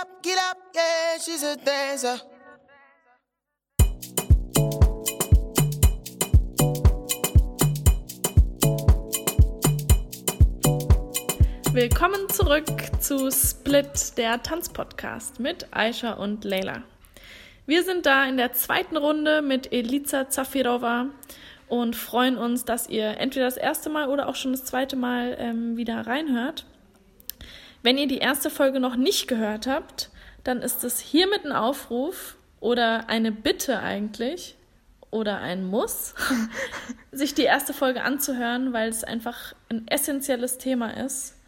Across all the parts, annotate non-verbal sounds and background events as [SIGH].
up, get up, yeah, she's a dancer. Willkommen zurück zu Split, der Tanzpodcast mit Aisha und Leila. Wir sind da in der zweiten Runde mit Eliza Zafirova und freuen uns, dass ihr entweder das erste Mal oder auch schon das zweite Mal ähm, wieder reinhört. Wenn ihr die erste Folge noch nicht gehört habt, dann ist es hiermit ein Aufruf oder eine Bitte eigentlich oder ein Muss, [LAUGHS] sich die erste Folge anzuhören, weil es einfach ein essentielles Thema ist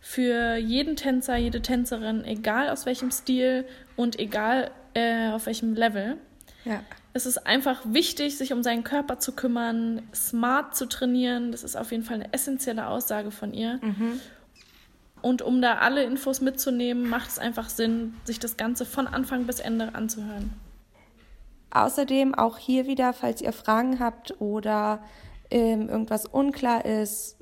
für jeden Tänzer, jede Tänzerin, egal aus welchem Stil und egal äh, auf welchem Level. Ja. Es ist einfach wichtig, sich um seinen Körper zu kümmern, smart zu trainieren. Das ist auf jeden Fall eine essentielle Aussage von ihr. Mhm. Und um da alle Infos mitzunehmen, macht es einfach Sinn, sich das Ganze von Anfang bis Ende anzuhören. Außerdem auch hier wieder, falls ihr Fragen habt oder ähm, irgendwas unklar ist,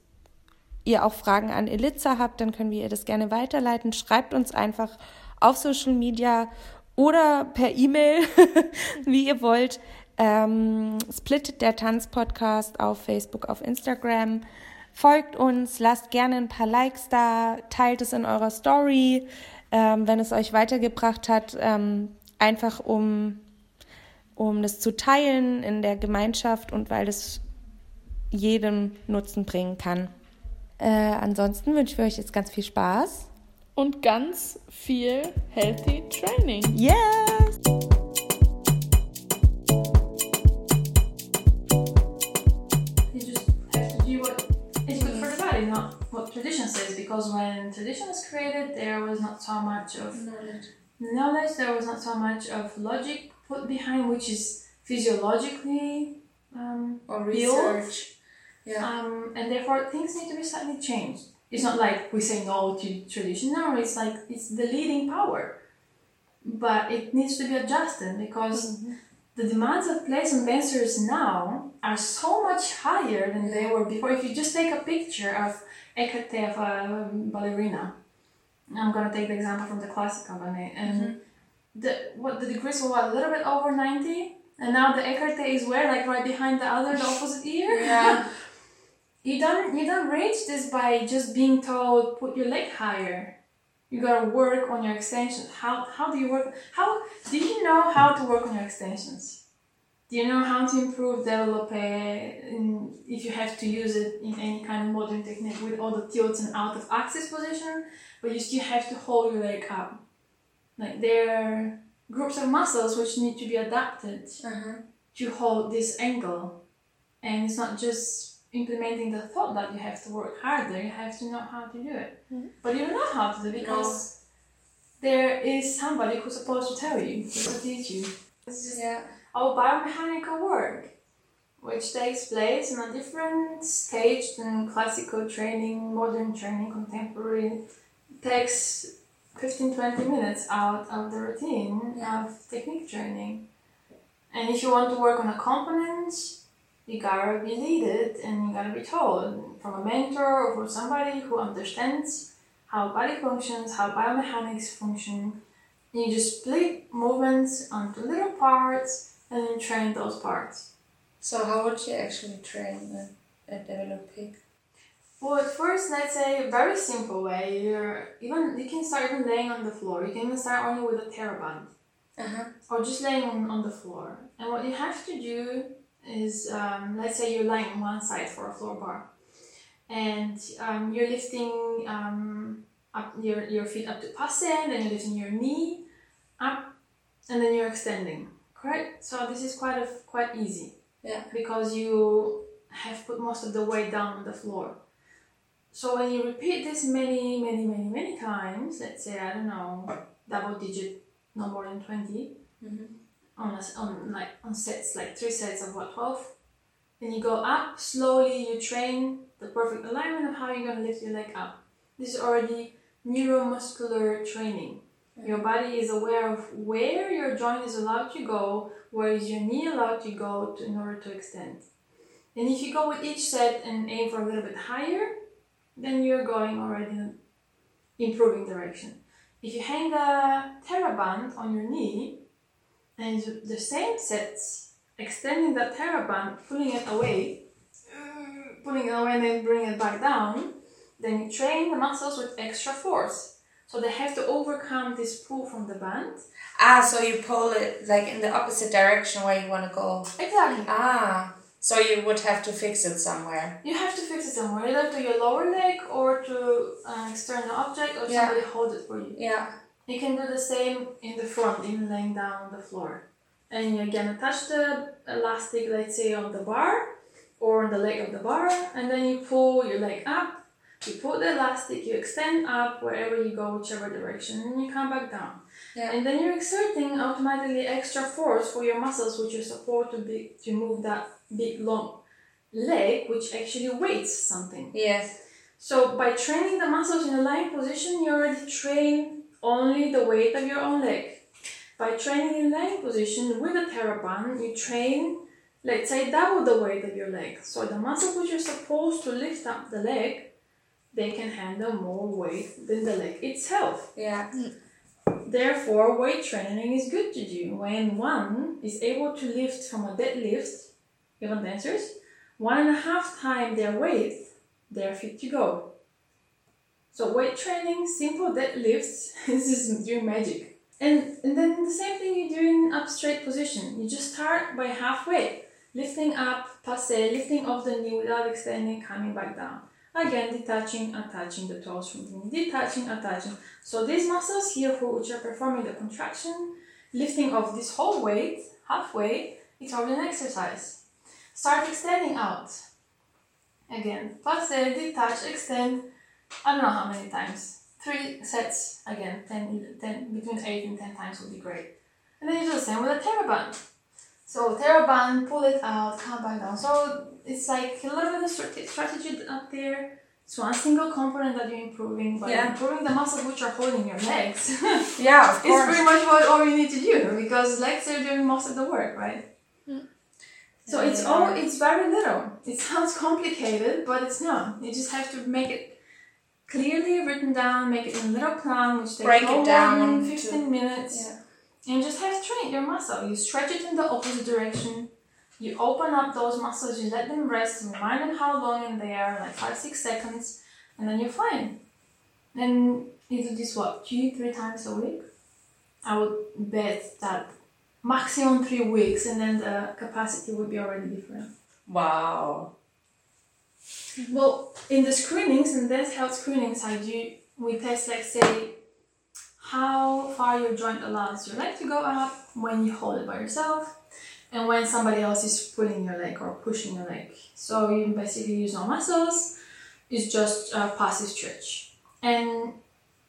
ihr auch Fragen an Eliza habt, dann können wir ihr das gerne weiterleiten. Schreibt uns einfach auf Social Media oder per E-Mail, [LAUGHS] wie ihr wollt. Ähm, Split der Tanz-Podcast auf Facebook, auf Instagram. Folgt uns, lasst gerne ein paar Likes da, teilt es in eurer Story, ähm, wenn es euch weitergebracht hat, ähm, einfach um um das zu teilen in der Gemeinschaft und weil es jedem Nutzen bringen kann. Äh, ansonsten wünschen wir euch jetzt ganz viel Spaß. Und ganz viel Healthy Training. Yes! Because when tradition was created, there was not so much of knowledge, knowledge there was not so much of logic put behind, which is physiologically um, or built. research. Yeah. Um, and therefore, things need to be slightly changed. It's not like we say no to tradition. No, it's like it's the leading power, but it needs to be adjusted because the demands of players and dancers now are so much higher than they were before. If you just take a picture of Of a ehm, ballerina, I'm gonna take the example from the classical company. and mm-hmm. the what the degrees were what, a little bit over ninety, and now the Ecarte is where like right behind the other, the opposite ear. Yeah. [LAUGHS] You don't you don't reach this by just being told put your leg higher. You gotta work on your extensions. How how do you work? How do you know how to work on your extensions? Do you know how to improve develop in, if you have to use it in any kind of modern technique with all the tilts and out of axis position, but you still have to hold your leg up. Like there are groups of muscles which need to be adapted Uh-huh. to hold this angle. And it's not just implementing the thought that you have to work harder, you have to know how to do it. But you don't know how to do it because there is somebody who's supposed to tell you, who's to teach you. Yeah. Our biomechanical work, which takes place in a different stage than classical training, modern training, contemporary, takes 15 20 minutes out of the routine of technique training. And if you want to work on a component, you gotta be leaded and you gotta be told from a mentor or from somebody who understands how body functions, how biomechanics function. You just split movements onto little parts and then train those parts. So how would you actually train a, a developing? Well, at first, let's say a very simple way. You're even you can start even laying on the floor. You can even start only with a TheraBand Uh-huh. or just laying on, on the floor. And what you have to do is, um, let's say you're lying on one side for a floor bar, and um, you're lifting um, up your, your feet up to passe, then you're lifting your knee up, and then you're extending. Correct. So this is quite a, quite easy. Yeah. Because you have put most of the weight down on the floor. So when you repeat this many, many, many, many times, let's say I don't know, double digit, no more than 20 Mhm. on a, on like on sets like three sets of what twelve. Then you go up slowly. You train the perfect alignment of how you're gonna lift your leg up. This is already neuromuscular training. Your body is aware of where your joint is allowed to go, where is your knee allowed to go to, in order to extend. And if you go with each set and aim for a little bit higher, then you're going already in improving direction. if you hang a TheraBand on your knee and the same sets, extending that TheraBand, pulling it away, pulling it away and then bring it back down, then you train the muscles with extra force. So they have to overcome this pull from the band. Ah, so you pull it like in the opposite direction where you want to go. Exactly. Ah, so you would have to fix it somewhere. You have to fix it somewhere, either to your lower leg or to an external object or Yeah. somebody hold it for you. Yeah. You can do the same in the front, in laying down on the floor. And you again attach the elastic, let's say, on the bar or on the leg of the bar, and then you pull your leg up. You put the elastic, you extend up wherever you go, whichever direction, and you come back down. Yeah. And then you're exerting automatically extra force for your muscles, which you support to be to move that big long leg, which actually weights something. Yes. So by training the muscles in a lying position, you already train only the weight of your own leg. By training in lying position with a TheraBand, you train, let's say, double the weight of your leg. So the muscles which are supposed to lift up the leg, they can handle more weight than the leg itself. Yeah. Therefore, weight training is good to do when one is able to lift from a deadlift, even dancers, one and a half time their weight, they're fit to go. So weight training, simple deadlifts, [LAUGHS] this is doing magic. And, and then the same thing you do in up straight position. You just start by halfway, lifting up, passe, lifting off the knee without extending, coming back down. Again, detaching, attaching the toes from the knee, detaching, attaching. So these muscles here, which are performing the contraction, lifting of this whole weight halfway, it's already an exercise. Start extending out. Again, passe, detach, extend. I don't know how many times. Three sets again. 10, 10 between eight and ten times would be great. And then you do the same with a TheraBand. So TheraBand, pull it out, come back down. So it's like a little bit of strategy up there. It's one single component that you're improving, but Yeah. improving the muscles which are holding your legs. [LAUGHS] Yeah, of It's pretty much what all you need to do because legs are doing most of the work, right? Mm. So it's Yeah. all it's very little. It sounds complicated, but it's not. You just have to make it clearly written down, make it in a little plan, which takes Break no it more down than to- fifteen minutes. Yeah. And just have trained your muscle. You stretch it in the opposite direction. You open up those muscles, you let them rest, remind them how long in they are, like five, six seconds, and then you're fine. And you do this what, two, three times a week? I would bet that maximum three weeks and then the capacity would be already different. Wow. Well, in the screenings, in dance health screenings, I do, we test, like, say, how far your joint allows your leg to go up when you hold it by yourself and when somebody else is pulling your leg or pushing your leg. So you basically use no muscles, it's just a passive stretch. And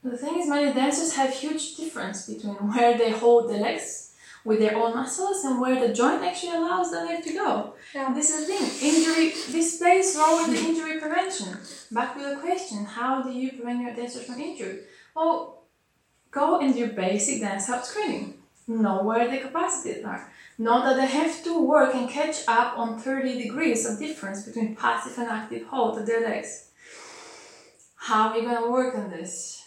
the thing is, many dancers have huge difference between where they hold the legs with their own muscles and where the joint actually allows the leg to go. Yeah. This is the thing. Injury. This plays role in the injury prevention. Back to the question: How do you prevent your dancers from injury? Well, go and do basic dance health screening. Know where the capacities are. Know that they have to work and catch up on 30 degrees of difference between passive and active hold of their legs. How are you gonna work on this?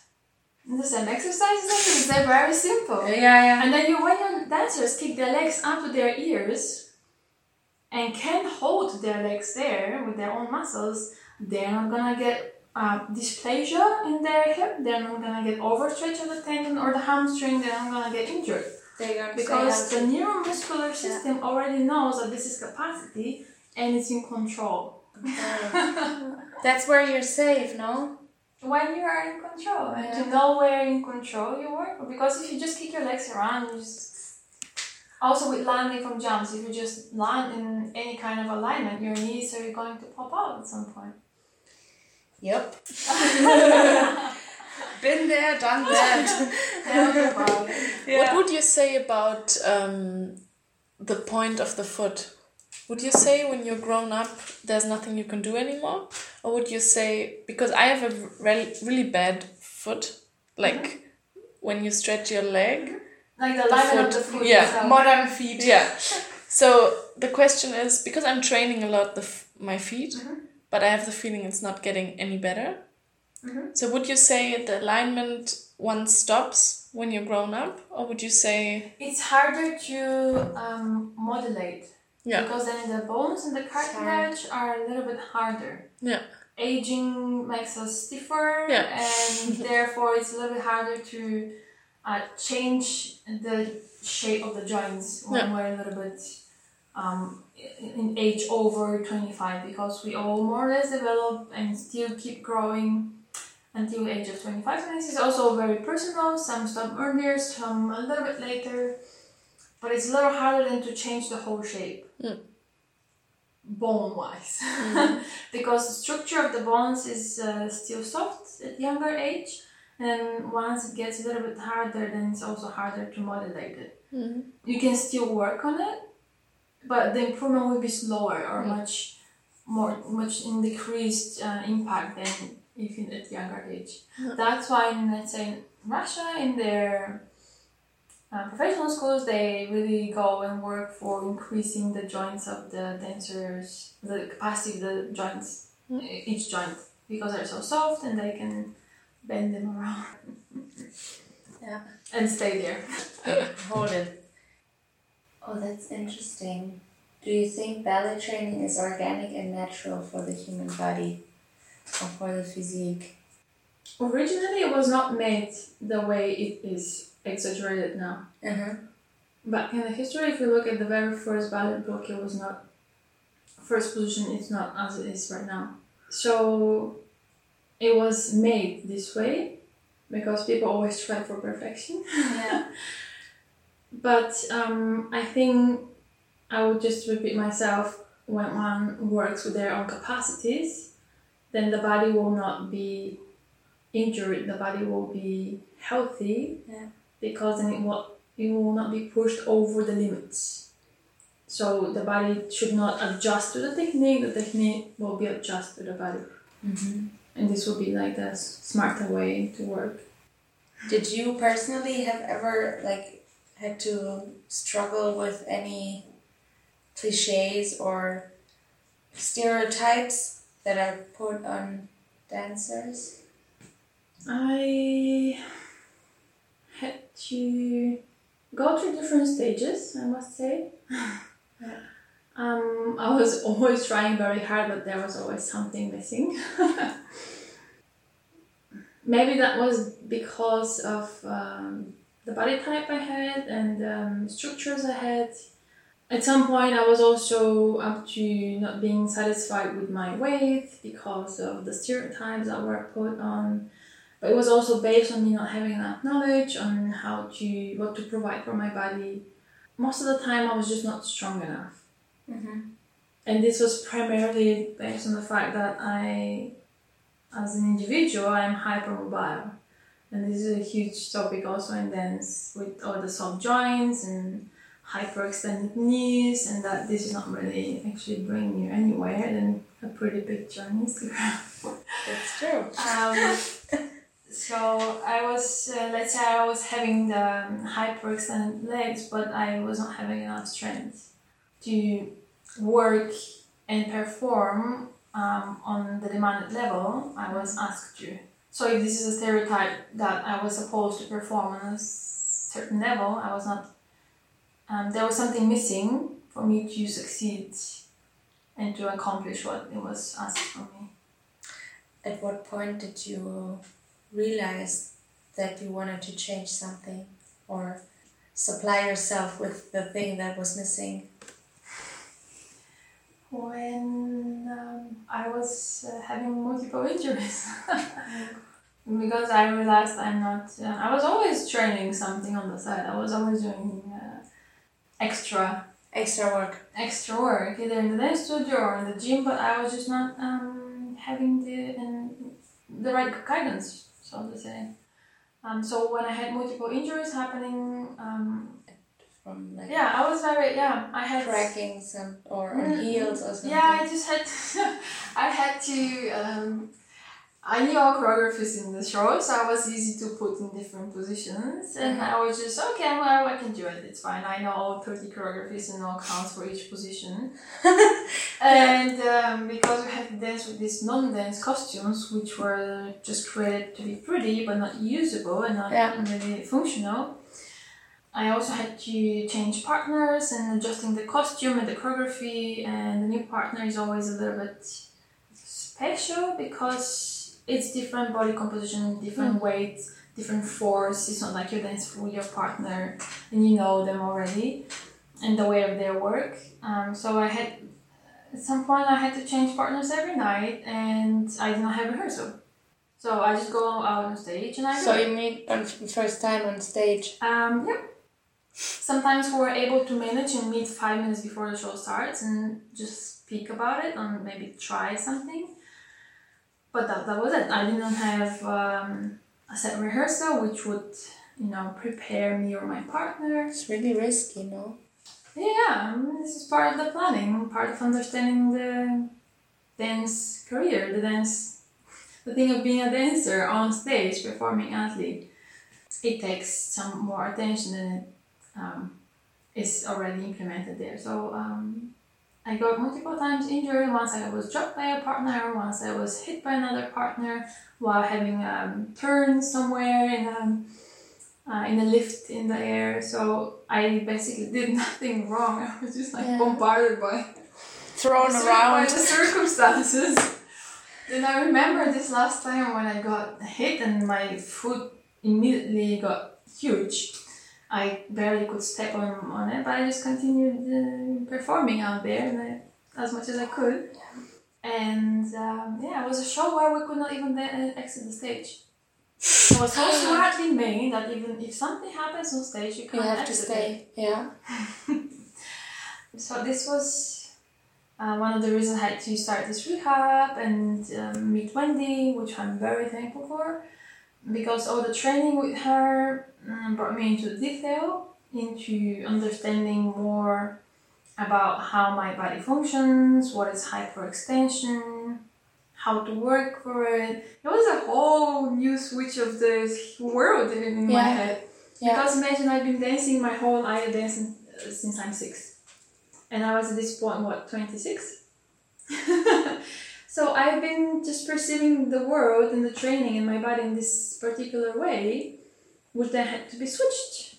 And the same exercises, they're very simple. Yeah, yeah. And then you, when your dancers kick their legs up to their ears and can hold their legs there with their own muscles, they're not gonna get uh, dysplasia in their hip. They're not gonna get overstretch of the tendon or the hamstring. They're not gonna get injured They're gonna because the neuromuscular system already knows that this is capacity and it's in control. [LAUGHS] That's where you're safe, no? When you are in control and Yeah. you know where in control you work, because if you just kick your legs around, you just also with landing from jumps, if you just land in any kind of alignment, your knees are going to pop out at some point. Yep. [LAUGHS] Been there, done that. Tell me. What would you say about um, the point of the foot? Would you say when you're grown up, there's nothing you can do anymore? Or would you say, because I have a really, really bad foot, like mm-hmm. when you stretch your leg? Mm-hmm. Like the alignment of the foot, foot yeah. itself. Modern feet. Yeah. So the question is because I'm training a lot the f- my feet, mm-hmm. But I have the feeling it's not getting any better. So would you say the alignment one stops when you're grown up, or would you say It's harder to um, modulate yeah, because then the bones and the cartilage are a little bit harder. yeah, Aging makes us stiffer, Yeah. and [LAUGHS] therefore it's a little bit harder to uh, change the shape of the joints when Yeah. we're a little bit um, in age over 25 because we all more or less develop and still keep growing until age of 25 and this is also very personal. Some stop earlier some a little bit later. But it's a little harder than to change the whole shape. Mm. bone wise [LAUGHS] because the structure of the bones is uh, still soft at younger age. And once it gets a little bit harder then it's also harder to modulate it. Mhm. you can still work on it but the improvement will be slower or much more much in decreased uh, impact than if in at younger age. That's why in let's say in russia in their uh, professional schools they really go and work for increasing the joints of the dancers the capacity of the joints e- each joint because they're so soft and they can bend them around Yeah. and stay there. [LAUGHS] Hold it. Oh, that's interesting. Do you think ballet training is organic and natural for the human body or for the physique? Originally, it was not made the way it is exaggerated now. Uh-huh. Back in the history, if you look at the very first ballet book, it was not first position. It's not as it is right now. So it was made this way because people always try for perfection. Yeah. [LAUGHS] But um, I think I would just repeat myself when one works with their own capacities, then the body will not be injured, the body will be healthy Yeah. because then it will, it will not be pushed over the limits. So the body should not adjust to the technique, the technique will be adjusted to the body. Mm-hmm. And this will be like the smarter way to work. Did you personally have ever like had to struggle with any cliches or stereotypes that are put on dancers? I had to go through different stages, I must say. [LAUGHS] um, I was [LAUGHS] always trying very hard, but there was always something missing. [LAUGHS] Maybe that was because of um, the body type I had and um, structures I had. At some point, I was also up to not being satisfied with my weight because of the stereotypes that were put on but it was also based on me not having enough knowledge on how to what to provide for my body most of the time i was just not strong enough Mm-hmm. and this was primarily based on the fact that i as an individual i am hypermobile and this is a huge topic also in dance with all the soft joints and hyperextended knees and that this is not really actually bringing you anywhere than a pretty picture on instagram [LAUGHS] That's true. um, [LAUGHS] so I was, uh, let's say, I was having the um, hyperextended legs, but I was not having enough strength to work and perform um, on the demanded level I was asked to. So if this is a stereotype that I was supposed to perform on a certain level, I was not. Um, there was something missing for me to succeed and to accomplish what it was asked from me. At what point did you realize that you wanted to change something or supply yourself with the thing that was missing? When um, I was uh, having multiple injuries. [LAUGHS] because I realized I'm not. Uh, I was always training something on the side. I was always doing uh, extra Extra work. extra work either in the dance studio or in the gym, but I was just not um, having the um, the right guidance, so to say. Um, so when I had multiple injuries happening, um, From like yeah, I was very yeah. I had cracking some or on Mm, heels or something. Yeah, I just had to, [LAUGHS] I had to um, I knew all choreographies in the show, so I was easy to put in different positions. And I was just, okay, well, I can do it, it's fine. I know all 30 choreographies and all counts for each position. [LAUGHS] and um, because we had to dance with these non dance costumes, which were just created to be pretty but not usable and not Yeah. really functional. I also had to change partners and adjusting the costume and the choreography, and the new partner is always a little bit special because it's different body composition, different weight, different force. It's not like you dance with your partner and you know them already and the way of their work. Um, so I had at some point I had to change partners every night, and I did not have rehearsal. So I just go out on stage and I So you meet on first time on stage. Um, yep. Sometimes we're able to manage and meet five minutes before the show starts and just speak about it and maybe try something. But that, that was it. I didn't have um, a set rehearsal which would, you know, prepare me or my partner. It's really risky, no? Yeah, this is part of the planning, part of understanding the dance career, the dance, the thing of being a dancer on stage, performing athlete. It takes some more attention than it um, is already implemented there. So um, I got multiple times injured. Once I was dropped by a partner. Once I was hit by another partner while having a um, turn somewhere in a uh, in a lift in the air. So I basically did [LAUGHS] nothing wrong. I was just like Yeah. bombarded by Thrown cir- [LAUGHS] by around. the circumstances. then I remember this last time when I got hit and my foot immediately got huge. I barely could step on, on it, but I just continued uh, performing out there I, as much as I could. And um, yeah, it was a show where we could not even uh, exit the stage. It was so [LAUGHS] smartly made that even if something happens on stage, you can't You have to exit it. stay. Yeah. [LAUGHS] So this was uh, one of the reasons I had to start this rehab and um, meet Wendy, which I'm very thankful for, because all the training with her um, brought me into detail, into understanding more about how my body functions, what is hyperextension, how to work for it. It was a whole new switch of the world in my head. Yeah. Because imagine I've been dancing my whole life dancing uh, since I'm six, and I was at this point what twenty six. [LAUGHS] so I've been just perceiving the world and the training and my body in this particular way, which then had to be switched.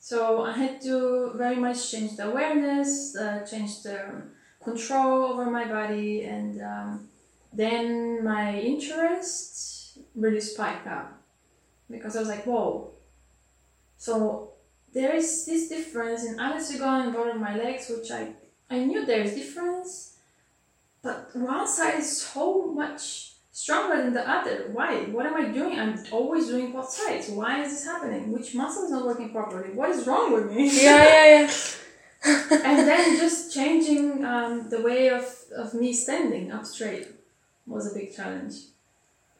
So I had to very much change the awareness, uh, change the control over my body, and um, then my interest really spiked up because I was like, whoa. So there is this difference in Anasuga and both of my legs, which I, I knew there is difference, but one side is so much stronger than the other. Why? What am I doing? I'm always doing both sides. Why is this happening? Which muscle is not working properly? What is wrong with me? Yeah, yeah, yeah. [LAUGHS] and then just changing um, the way of, of me standing up straight was a big challenge.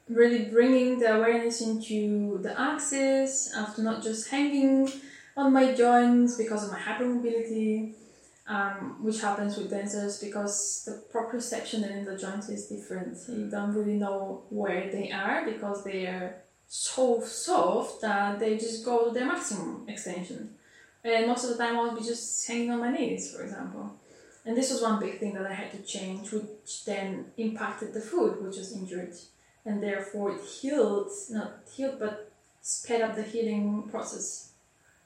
Really bringing the awareness into the axis, after not just hanging on my joints because of my hypermobility, um, which happens with dancers because the proprioception in the joints is different. You don't really know where they are because they are so soft that they just go to their maximum extension. And most of the time I'll be just hanging on my knees, for example. And this was one big thing that I had to change, which then impacted the foot, which was injured. And therefore it healed, not healed, but sped up the healing process.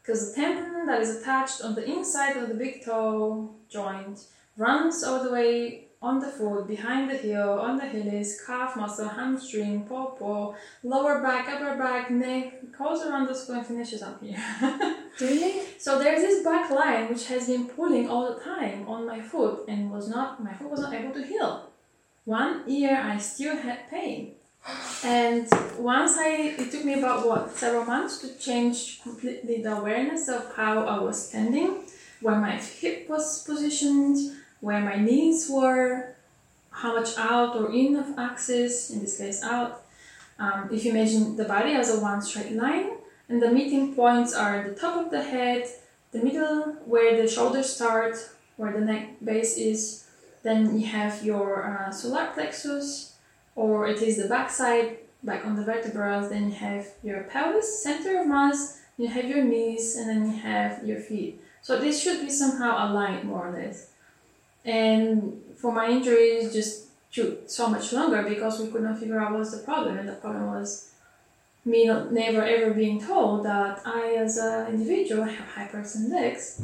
Because the tendon that is attached on the inside of the big toe joint runs all the way on the foot, behind the heel, on the Achilles, calf muscle, hamstring, popo, lower back, upper back, neck, goes around the skull and finishes up here. [LAUGHS] Really? So there's this back line which has been pulling all the time on my foot and was not my foot was not able to heal. One year I still had pain. And once I it took me about what several months to change completely the awareness of how I was standing, where my hip was positioned, where my knees were, how much out or in of axis, in this case out. Um, if you imagine the body as a one straight line, and the meeting points are the top of the head, the middle where the shoulders start, where the neck base is. Then you have your uh, solar plexus, or it is the backside, back on the vertebrae. Then you have your pelvis, center of mass. You have your knees, and then you have your feet. So this should be somehow aligned more or less. And for my injuries, just took so much longer because we could not figure out what was the problem, and the problem was me not never ever being told that I, as an individual, have hyperextended legs,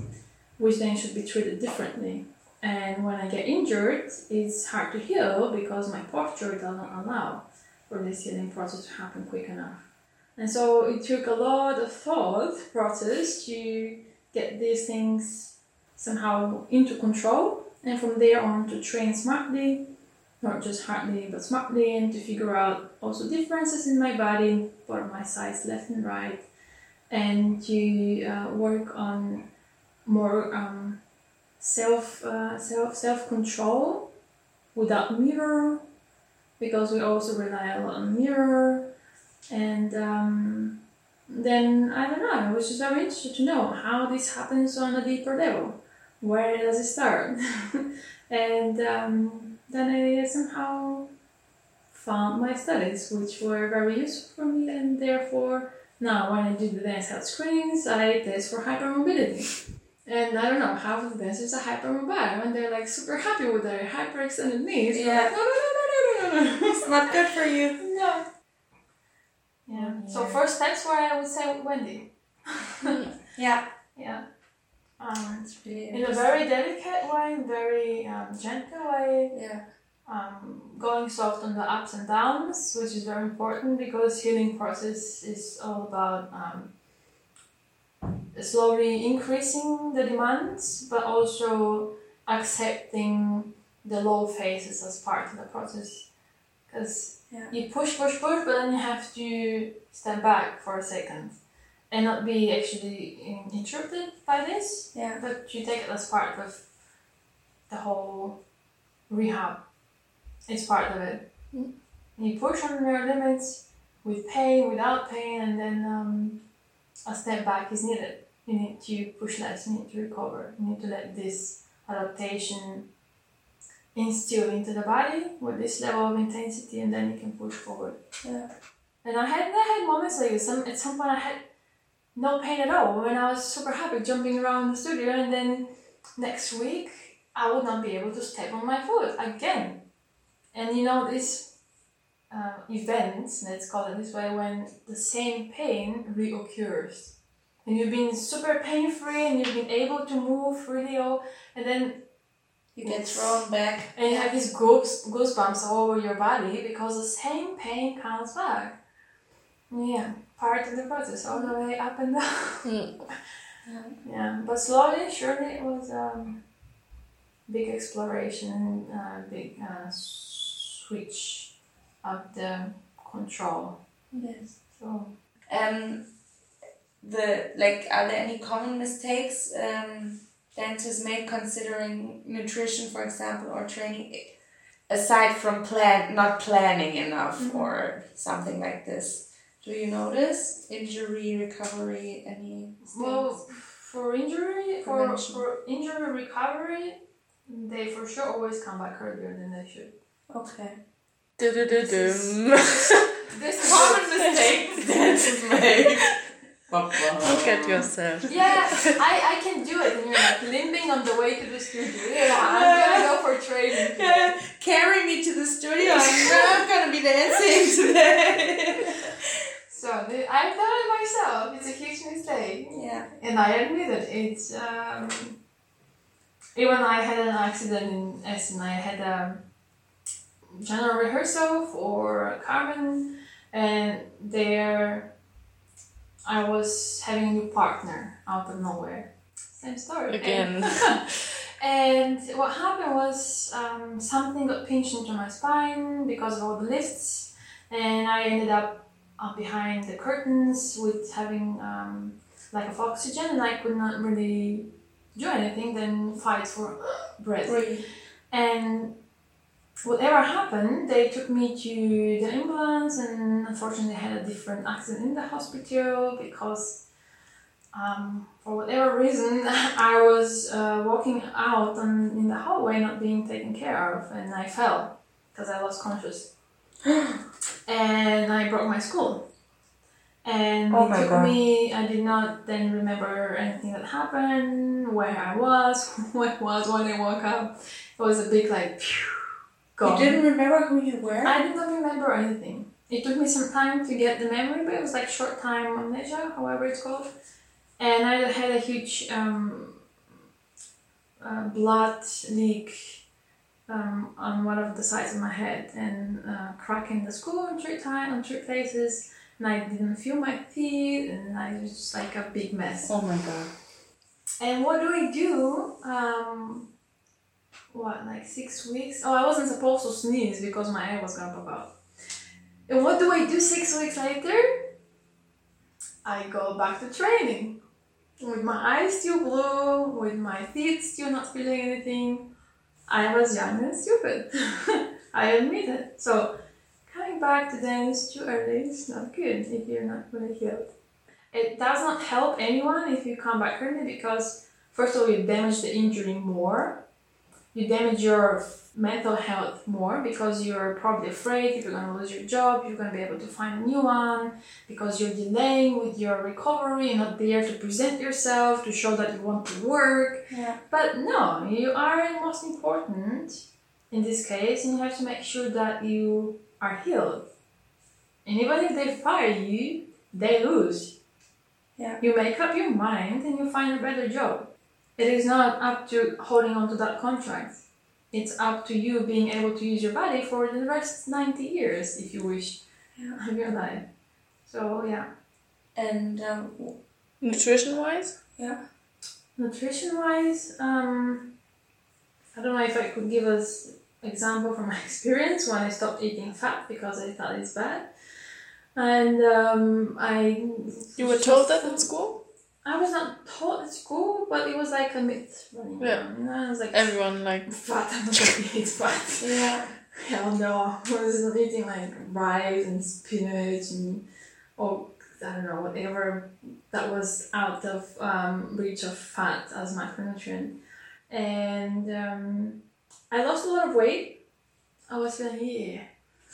which then should be treated differently. And when I get injured, it's hard to heal because my posture doesn't allow for this healing process to happen quick enough. And so it took a lot of thought process to get these things somehow into control and from there on to train smartly not just hardly but smartly and to figure out also differences in my body for my size left and right and to uh, work on more um, self uh, self self control without mirror because we also rely a lot on mirror. And um, then I don't know I was just very interested to know how this happens on a deeper level. Where does it start? [LAUGHS] And um, then I somehow found my studies, which were very useful for me, and therefore now when I do the dance health screenings, I test for hypermobility. [LAUGHS] And I don't know, half of the dancers are hypermobile when they're like super happy with their hyperextended knees. Yeah. Like, no, no, no, no, no, no, no. It's not good for you. [LAUGHS] No. Yeah. So first steps were I would say Wendy. [LAUGHS] Yeah. Yeah. Um, It's really in a very delicate way, very um, gentle way. Yeah. um, going soft on the ups and downs, which is very important because healing process is all about um, slowly increasing the demands, but also accepting the low phases as part of the process. Because Yeah. you push, push, push, but then you have to step back for a second and not be actually interrupted by this Yeah. but you take it as part of the whole rehab. It's part of it. Mm. You push on your limits with pain, without pain, and then um, a step back is needed. You need to push less, you need to recover. You need to let this adaptation instill into the body with this level of intensity, and then you can push forward. Yeah. And I had I had moments like this. Some at some point I had no pain at all when I was super happy jumping around the studio, and then next week I would not be able to step on my foot again. And you know this uh, event, let's call it this way, when the same pain reoccurs. And you've been super pain free and you've been able to move freely, all, and then You get thrown back. and you have these goose, goosebumps all over your body because the same pain comes back. Yeah, part of the process, all the way up and down. Mm. yeah, but slowly, surely, it was um, big exploration, uh, big uh, switch of the control. Yes. So Um, the like, are there any common mistakes um, dentists make considering nutrition, for example, or training, aside from plan not planning enough or something like this? Do you notice injury recovery? Any mistakes? Well, for injury, for, for injury recovery, they for sure always come back earlier than they should. okay. This is Common mistakes [LAUGHS] dentists make. Look at yourself. Yeah, I, I can do it. And you're like limping on the way to the studio. Yeah, I'm gonna go for training. Yeah, carry me to the studio. I'm not gonna be dancing today. So I've done it myself. It's a huge mistake, yeah. and I admit it. It's um, even I had an accident in Essen. I had a general rehearsal for Carmen, and there I was having a new partner out of nowhere. Same story Again. [LAUGHS] And what happened was um, something got pinched into my spine because of all the lifts, and I ended up uh, behind the curtains with having um, lack of oxygen, and I could not really do anything than fight for [GASPS] breath. Breathe. And whatever happened, they took me to the ambulance, and unfortunately, I had a different accident in the hospital because, um, for whatever reason, [LAUGHS] I was uh, walking out on, in the hallway, not being taken care of, and I fell because I lost conscious. [GASPS] and I broke my skull. And Oh it took God. me, I did not then remember anything that happened, where I was, [LAUGHS] where I was when I woke up. It was a big, like, phew, gone. You didn't remember who you were? I did not remember anything. It took me some time to get the memory, but it was like short time amnesia, however it's called. And I had a huge um, uh, blood leak um, on one of the sides of my head and uh, crack in the skull in three times, on three places. And I didn't feel my teeth, and I was just like a big mess. Oh my god. And what do I do? Um, what, like six weeks? Oh, I wasn't supposed to sneeze because my eye was gonna pop out. And what do I do six weeks later? I go back to training. With my eyes still blue, with my teeth still not feeling anything. I was young and stupid. [LAUGHS] I admit it. So, coming back to dance too early is not good if you're not really healed. It does not help anyone if you come back early because, first of all, you damage the injury more. You damage your mental health more because you're probably afraid if you're going to lose your job, you're going to be able to find a new one because you're delaying with your recovery, you're not there to present yourself, to show that you want to work. Yeah. But no, you are most important in this case, and you have to make sure that you are healed. And even if they fire you, they lose. Yeah. You make up your mind and you find a better job. It is not up to holding on to that contract. It's up to you being able to use your body for the rest 90 years if you wish Yeah. of your life. So, yeah. And um, Nutrition wise? yeah. Nutrition wise, um, I don't know if I could give us example from my [LAUGHS] experience when I stopped eating fat because I thought it's bad. And um, I. You were told that in school? I was not taught at school, but it was like a myth running Yeah. around. Know, I was like, Everyone like [LAUGHS] fat, I'm not gonna eat fat. Yeah. [LAUGHS] Hell no. I was eating like rice and spinach and, or I don't know, whatever that was out of um, reach of fat as macronutrient. And um, I lost a lot of weight. I was feeling, yeah.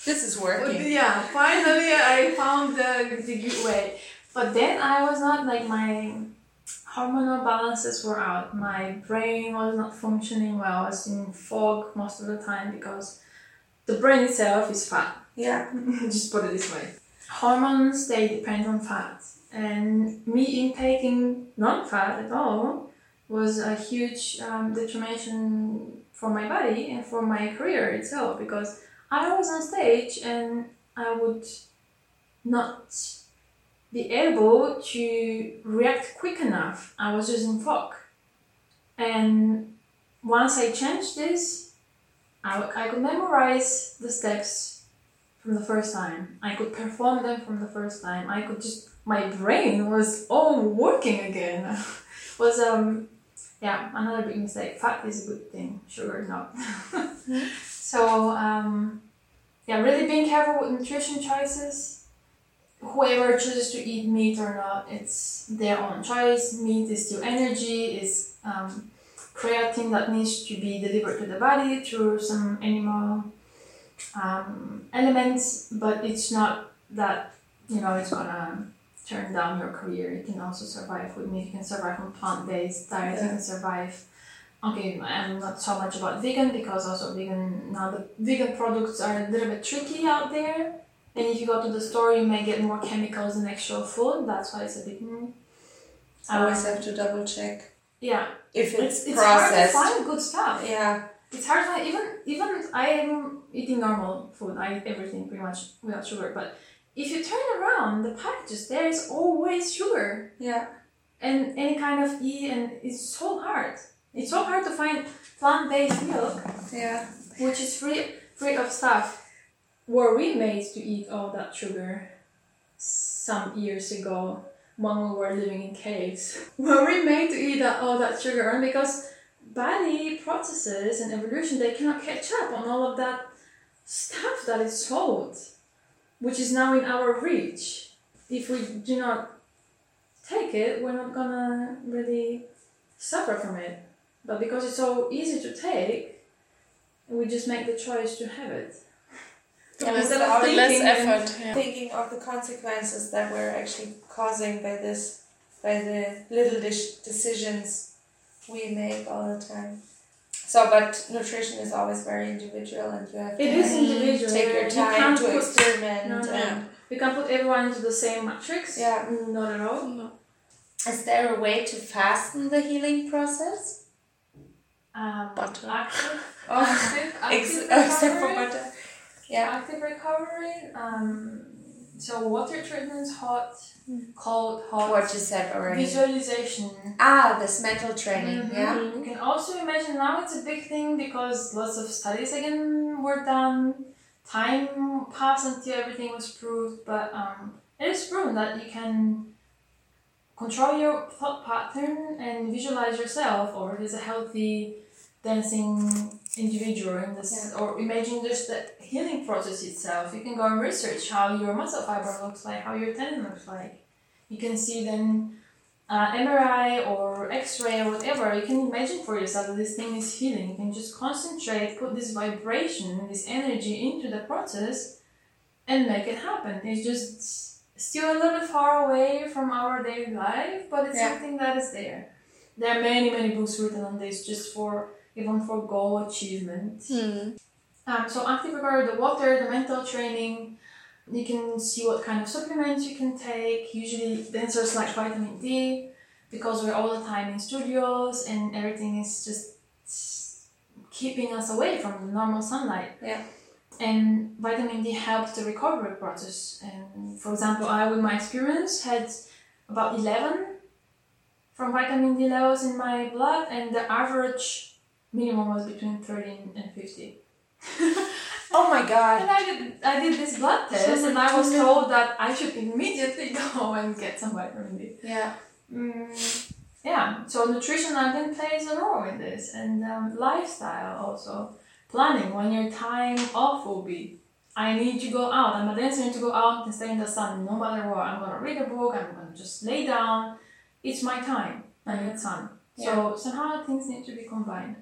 This is working. yeah, finally I found the, the good way. But then I was not like my hormonal balances were out. My brain was not functioning well. I was in fog most of the time because the brain itself is fat. Yeah. [LAUGHS] Just put it this way. Hormones they depend on fat. And me intaking non-fat at all was a huge um, determination for my body and for my career itself because I was on stage and I would not be able to react quick enough. I was using fog. And once I changed this, I, I could memorize the steps from the first time. I could perform them from the first time. I could just, my brain was all working again. [LAUGHS] was, um, yeah, another big mistake. Fat is a good thing, sugar not. [LAUGHS] so, um, yeah, really being careful with nutrition choices. Whoever chooses to eat meat or not, it's their own choice. Meat is still energy, is um, creatine that needs to be delivered to the body through some animal um, elements, but it's not that you know it's gonna turn down your career. You can also survive with meat. You can survive on plant-based diet. You can survive. Okay, I'm not so much about vegan because also vegan now the vegan products are a little bit tricky out there. And if you go to the store, you may get more chemicals than actual food. That's why it's a bit. mm. Always Um, have to double check yeah, if it's, it's, it's hard to find good stuff. Yeah. It's hard to find even even I am eating normal food. I eat everything pretty much without sugar. But if you turn around, the packages there is always sugar Yeah. and any kind of E, and it's so hard. It's so hard to find plant-based milk Yeah. which is free free of stuff. Were we made to eat all that sugar some years ago when we were living in caves? [LAUGHS] Were we made to eat that, all that sugar? And because body processes and evolution, they cannot catch up on all of that stuff that is sold, which is now in our reach. If we do not take it, we're not gonna really suffer from it. But because it's so easy to take, we just make the choice to have it. Yeah, Instead of less thinking and- effort. Yeah. thinking of the consequences that we're actually causing by this, by the little dis- decisions we make all the time. So, but nutrition is always very individual, and you have to It is individual. take yeah. your You time can't to put- experiment. No, no. and We can't put everyone into the same matrix. Yeah. Not at all. No. Is there a way to fasten the healing process? Um, Butter. Active, active, ex- active except for butter. Yeah. Active recovery. Um, so water treatments, hot, cold, hot. What you said already. Visualization. Ah, this mental training. Mhm. Yeah. You can also imagine now it's a big thing because lots of studies again were done. Time passed until everything was proved, but um, it is proven that you can control your thought pattern and visualize yourself, or as a healthy dancing individual in this, or imagine just the healing process itself. You can go and research how your muscle fiber looks like, how your tendon looks like. You can see then uh, MRI or X-ray or whatever, you can imagine for yourself that this thing is healing. You can just concentrate, put this vibration, this energy into the process, and make it happen. It's just still a little far away from our daily life, but it's Yeah. something that is there. There are many, many books written on this, just for even for goal achievement. Hmm. Um, so active recovery, the water, the mental training, you can see what kind of supplements you can take. Usually is like vitamin D because we're all the time in studios and everything is just keeping us away from the normal sunlight. Yeah. And vitamin D helps the recovery process. And for example, I, with my experience, had about 11 from vitamin D levels in my blood, and the average minimum was between 13 and 50. [LAUGHS] Oh my god. And I did, I did this blood test, and I was told that I should immediately [LAUGHS] go and get some vitamin D. Yeah. Mm, yeah, so nutrition I think plays a role in this, and um, lifestyle also. Planning when your time off will be. I need to go out. I'm a dancer. I need to go out and stay in the sun, no matter what. I'm gonna read a book. I'm gonna just lay down. It's my time. I need sun. So somehow things need to be combined.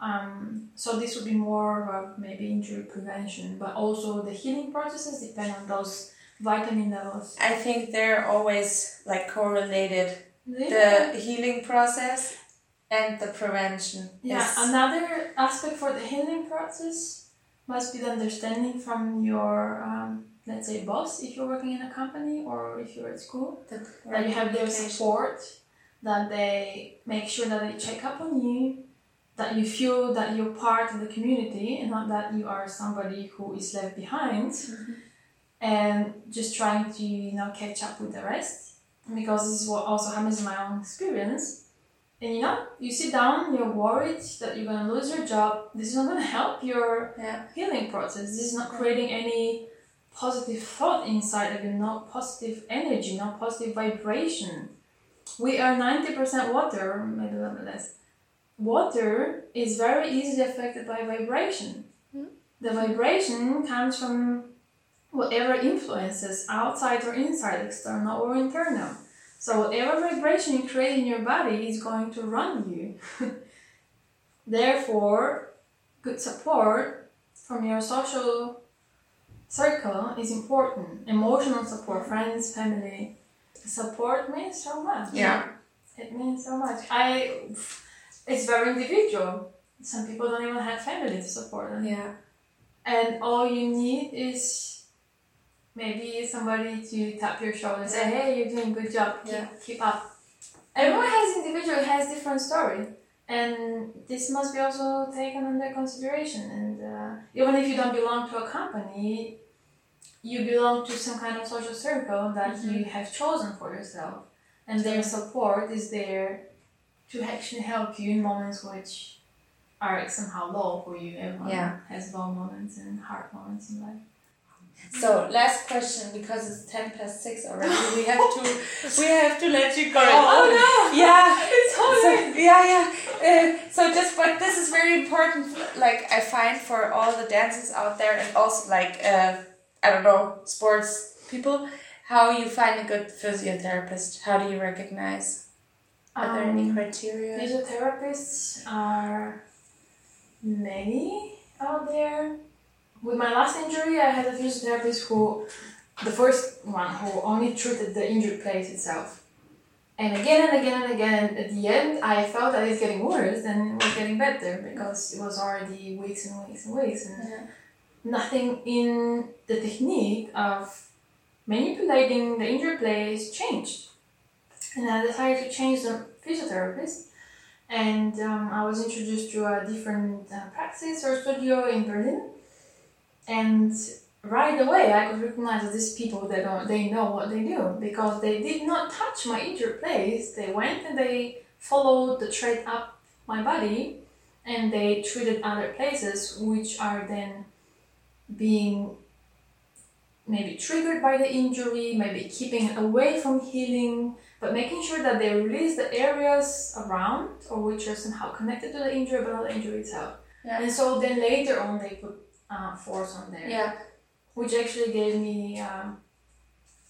Um, so this would be more of maybe injury prevention, but also the healing processes depend on those vitamin levels. I think they're always like correlated. Yeah. The healing process and the prevention. Yeah, is- another aspect for the healing process must be the understanding from your, um, let's say, boss if you're working in a company or if you're at school, that you have their support, that they make sure that they check up on you, that you feel that you're part of the community and not that you are somebody who is left behind. Mm-hmm. And just trying to you know catch up with the rest. Because this is what also happens in my own experience. And you know you sit down you're worried that you're going to lose your job. This is not going to help your Yeah. healing process. This is not creating any positive thought inside of you no positive energy no positive vibration. We are 90% water maybe a little less water is very easily affected by vibration hmm? the vibration comes from whatever influences outside or inside, external or internal. So whatever vibration you create in your body is going to run you. [LAUGHS] Therefore, good support from your social circle is important. Emotional support, friends, family. Support means so much. Yeah. It means so much. I it's very individual. Some people don't even have family to support them Yeah. and all you need is maybe somebody to tap your shoulder and say, "Hey, you're doing a good job. Keep, Yeah. keep up." Everyone has individual has different story, and this must be also taken under consideration. And uh, even if you don't belong to a company, you belong to some kind of social circle that you have chosen for yourself, and their support is there to actually help you in moments which are somehow low for you. Everyone Yeah. has low moments and hard moments in life. So last question because it's ten past six already. We have to [LAUGHS] we have to let you go. Oh, no! Yeah. It's so So, yeah, yeah. Uh, so just, but this is very important. Like I find for all the dancers out there, and also like uh, I don't know, sports people, how you find a good physiotherapist. How do you recognize? Are there any Um, criteria? Physiotherapists are many out there. with my last injury, I had a physiotherapist who, the first one who only treated the injured place itself. And again and again and again, at the end, I felt that it's getting worse than it was getting better because it was already weeks and weeks and weeks, and Yeah. nothing in the technique of manipulating the injured place changed. And I decided to change the physiotherapist, and um, I was introduced to a different uh, practice or studio in Berlin, and right away I could recognize these people don't they know what they do because they did not touch my injured place. They went and they followed the thread up my body, and they treated other places which are then being maybe triggered by the injury, maybe keeping it away from healing, but making sure that they release the areas around or which are somehow connected to the injury but not the injury itself. Yeah. And so then later on they put uh, force on there, Yeah. which actually gave me um,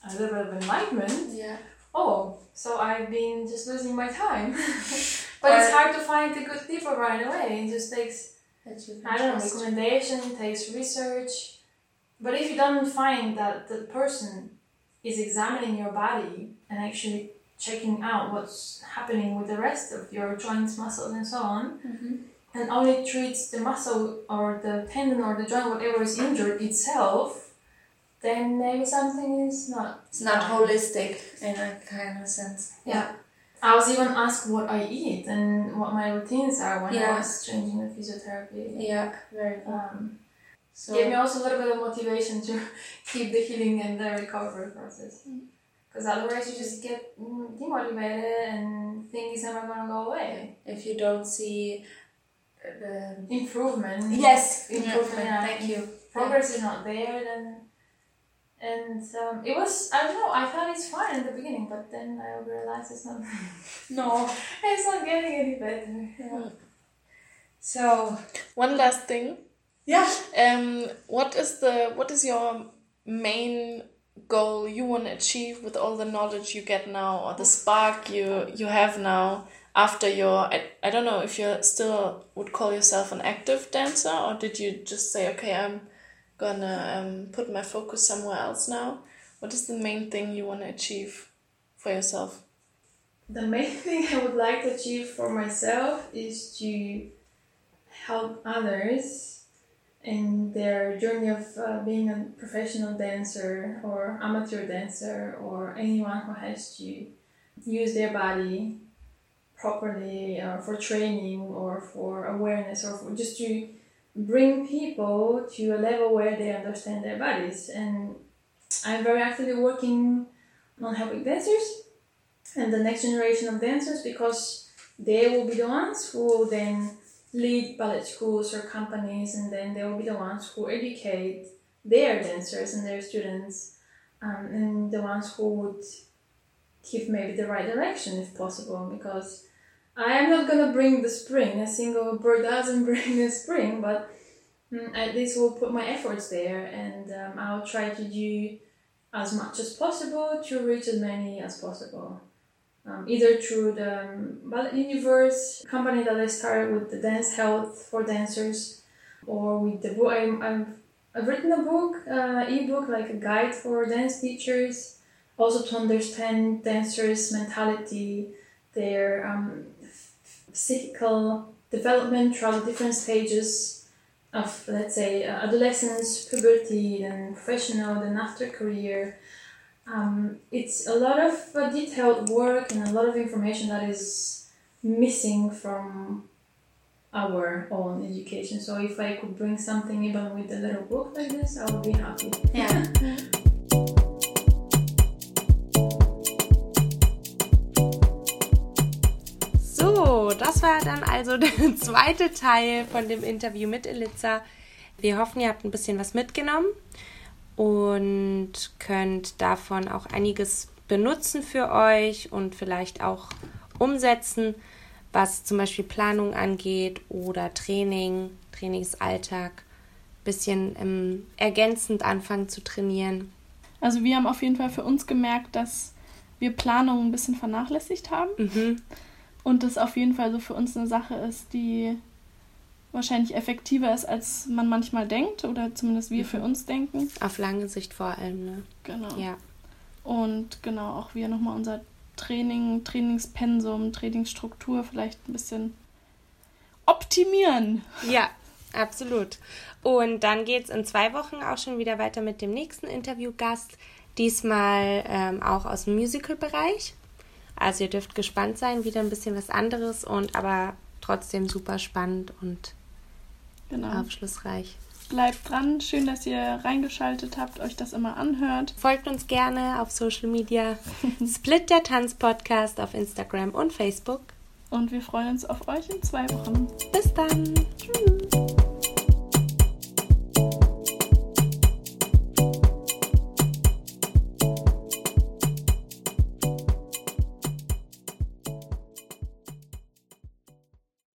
a little bit of enlightenment. Yeah. Oh, so I've been just losing my time. [LAUGHS] [LAUGHS] but it's hard to find the good people right away. It just takes That you can I don't know, recommendation, takes research. But if you don't find that the person is examining your body and actually checking out what's happening with the rest of your joints, muscles, and so on, Mhm. and only treats the muscle or the tendon or the joint, whatever is injured itself, then maybe something is not. It's not holistic in a kind of sense. Yeah. I was even asked what I eat and what my routines are when I was changing the physiotherapy. Yeah. Very. Um, So gave me also a little bit of motivation to [LAUGHS] keep the healing and the recovery process. Because otherwise, you just get mm, demotivated and think it's never gonna go away. if you don't see uh, the Improvement. yes Improvement. yeah, yeah. thank you Progress is not there, then. And um, it was, I don't know, I thought it's fine in the beginning, but then I realized it's not, [LAUGHS] no it's not getting any better. so One last thing. Yeah. Um, what is the what is your main goal you want to achieve with all the knowledge you get now or the spark you you have now after your I, I don't know if you still would call yourself an active dancer or did you just say okay I'm gonna um, put my focus somewhere else now what is the main thing you want to achieve for yourself? The main [LAUGHS] thing I would like to achieve for myself is to help others in their journey of uh, being a professional dancer or amateur dancer or anyone who has to use their body properly for training or for awareness or for just to bring people to a level where they understand their bodies. And i'm very actively working on helping dancers and the next generation of dancers because they will be the ones who will then lead ballet schools or companies and then they will be the ones who educate their dancers and their students um, and the ones who would give maybe the right direction if possible because I am not gonna bring the spring. A single bird doesn't [LAUGHS] bring the spring, but mm, at least will put my efforts there, and um, I'll try to do as much as possible to reach as many as possible. Um, either through the Ballet Universe company that I started with the Dance Health for dancers, or with the book. I'm, I've, I've written a book, uh, ebook, like a guide for dance teachers, also to understand dancers' mentality, their um, psychical development throughout different stages of, let's say, uh, adolescence, puberty, then professional, then after career. Um, it's a lot of uh, detailed work and a lot of information that is missing from our own education. So if I could bring something even with a little book like this, I would be happy. yeah [LAUGHS] So, das war dann also [LAUGHS] der zweite Teil von dem Interview mit Elitza. Wir hoffen, ihr habt ein bisschen was mitgenommen und könnt davon auch einiges benutzen für euch und vielleicht auch umsetzen, was zum Beispiel Planung angeht oder Training, Trainingsalltag, bisschen ähm, ergänzend anfangen zu trainieren. Also wir haben auf jeden Fall für uns gemerkt, dass wir Planung ein bisschen vernachlässigt haben Mhm. und das auf jeden Fall so für uns eine Sache ist, die wahrscheinlich effektiver ist, als man manchmal denkt oder zumindest wir für uns denken. Auf lange Sicht vor allem, ne? Genau. Ja. Und genau, auch wir nochmal unser Training, Trainingspensum, Trainingsstruktur vielleicht ein bisschen optimieren. Ja, absolut. Und dann geht es in zwei Wochen auch schon wieder weiter mit dem nächsten Interviewgast. Diesmal ähm, auch aus dem Musical-Bereich. Also ihr dürft gespannt sein, wieder ein bisschen was anderes und aber trotzdem super spannend und Genau. aufschlussreich. Bleibt dran. Schön, dass ihr reingeschaltet habt, euch das immer anhört. Folgt uns gerne auf Social Media. [LAUGHS] Split der Tanz Podcast auf Instagram und Facebook. Und wir freuen uns auf euch in zwei Wochen. Bis dann. Tschüss.